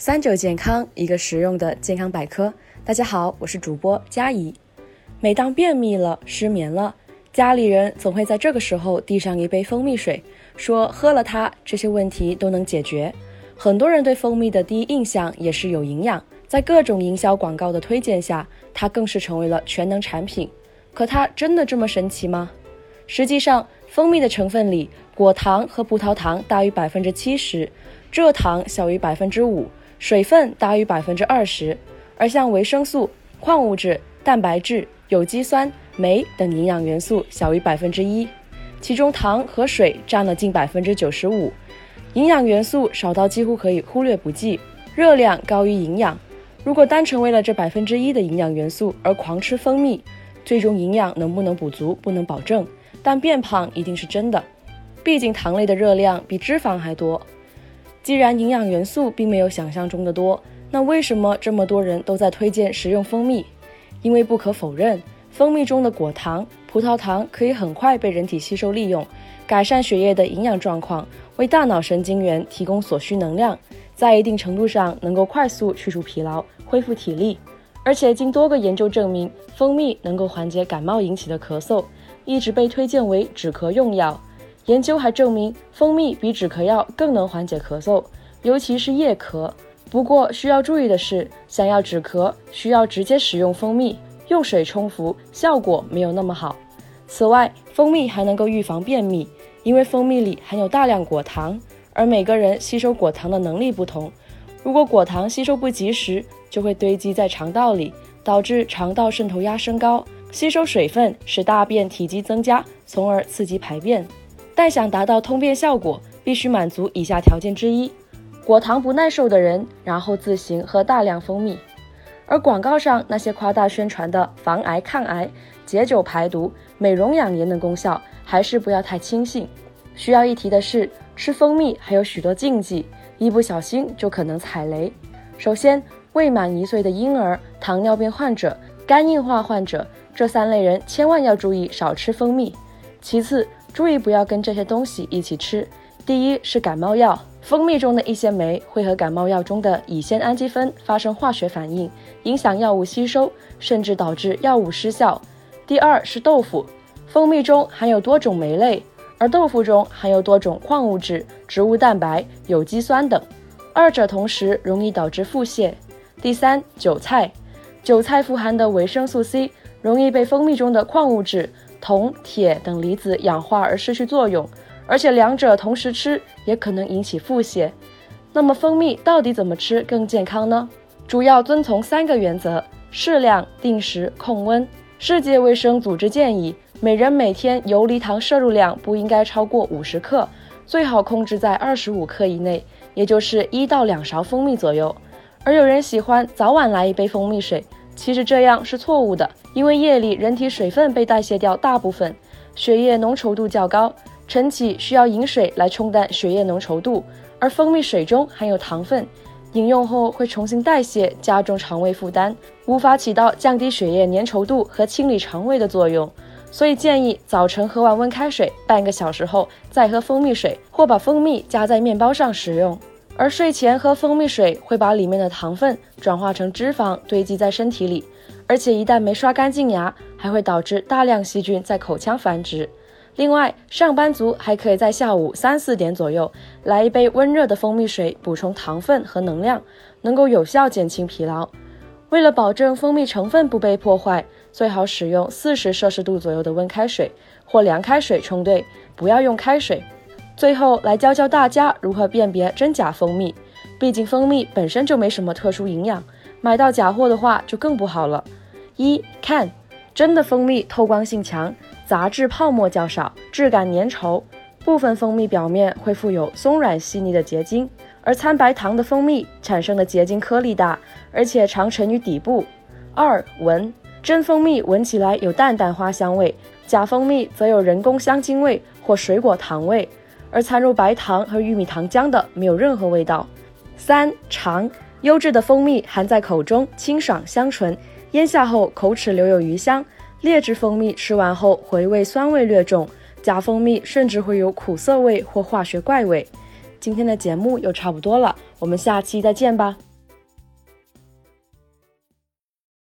三九健康，一个实用的健康百科。大家好，我是主播佳怡。每当便秘了、失眠了，家里人总会在这个时候递上一杯蜂蜜水，说喝了它，这些问题都能解决。很多人对蜂蜜的第一印象也是有营养，在各种营销广告的推荐下，它更是成为了全能产品。可它真的这么神奇吗？实际上，蜂蜜的成分里，果糖和葡萄糖大于百分之七十，蔗糖小于百分之五。水分大于百分之二十，而像维生素、矿物质、蛋白质、有机酸、酶等营养元素小于百分之一，其中糖和水占了近百分之九十五，营养元素少到几乎可以忽略不计，热量高于营养。如果单纯为了这百分之一的营养元素而狂吃蜂蜜，最终营养能不能补足不能保证，但变胖一定是真的，毕竟糖类的热量比脂肪还多。既然营养元素并没有想象中的多，那为什么这么多人都在推荐食用蜂蜜？因为不可否认，蜂蜜中的果糖、葡萄糖可以很快被人体吸收利用，改善血液的营养状况，为大脑神经元提供所需能量，在一定程度上能够快速去除疲劳、恢复体力。而且经多个研究证明，蜂蜜能够缓解感冒引起的咳嗽，一直被推荐为止咳用药。研究还证明，蜂蜜比止咳药更能缓解咳嗽，尤其是夜咳。不过需要注意的是，想要止咳，需要直接使用蜂蜜，用水冲服效果没有那么好。此外，蜂蜜还能够预防便秘，因为蜂蜜里含有大量果糖，而每个人吸收果糖的能力不同。如果果糖吸收不及时，就会堆积在肠道里，导致肠道渗透压升高，吸收水分，使大便体积增加，从而刺激排便。但想达到通便效果，必须满足以下条件之一：果糖不耐受的人，然后自行喝大量蜂蜜。而广告上那些夸大宣传的防癌抗癌、解酒排毒、美容养颜的功效，还是不要太轻信。需要一提的是，吃蜂蜜还有许多禁忌，一不小心就可能踩雷。首先，未满一岁的婴儿、糖尿病患者、肝硬化患者这三类人，千万要注意少吃蜂蜜。其次，注意不要跟这些东西一起吃。第一是感冒药，蜂蜜中的一些酶会和感冒药中的乙酰氨基酚发生化学反应，影响药物吸收，甚至导致药物失效。第二是豆腐，蜂蜜中含有多种酶类，而豆腐中含有多种矿物质、植物蛋白、有机酸等，二者同时容易导致腹泻。第三，韭菜，韭菜富含的维生素 C 容易被蜂蜜中的矿物质。铜、铁等离子氧化而失去作用，而且两者同时吃也可能引起腹泻。那么蜂蜜到底怎么吃更健康呢？主要遵从三个原则：适量、定时、控温。世界卫生组织建议，每人每天游离糖摄入量不应该超过五十克，最好控制在二十五克以内，也就是一到两勺蜂蜜左右。而有人喜欢早晚来一杯蜂蜜水。其实这样是错误的，因为夜里人体水分被代谢掉大部分，血液浓稠度较高，晨起需要饮水来冲淡血液浓稠度，而蜂蜜水中含有糖分，饮用后会重新代谢，加重肠胃负担，无法起到降低血液粘稠度和清理肠胃的作用，所以建议早晨喝完温开水，半个小时后再喝蜂蜜水，或把蜂蜜加在面包上食用。而睡前喝蜂蜜水会把里面的糖分转化成脂肪堆积在身体里，而且一旦没刷干净牙，还会导致大量细菌在口腔繁殖。另外，上班族还可以在下午三四点左右来一杯温热的蜂蜜水，补充糖分和能量，能够有效减轻疲劳。为了保证蜂蜜成分不被破坏，最好使用四十摄氏度左右的温开水或凉开水冲兑，不要用开水。最后来教教大家如何辨别真假蜂蜜，毕竟蜂蜜本身就没什么特殊营养，买到假货的话就更不好了。一看，真的蜂蜜透光性强，杂质泡沫较少，质感粘稠，部分蜂蜜表面会附有松软细腻的结晶，而掺白糖的蜂蜜产生的结晶颗粒大，而且常沉于底部。二闻，真蜂蜜闻起来有淡淡花香味，假蜂蜜则有人工香精味或水果糖味。而掺入白糖和玉米糖浆的没有任何味道。三尝优质的蜂蜜含在口中清爽香醇，咽下后口齿留有余香。劣质蜂蜜吃完后回味酸味略重，假蜂蜜甚至会有苦涩味或化学怪味。今天的节目又差不多了，我们下期再见吧。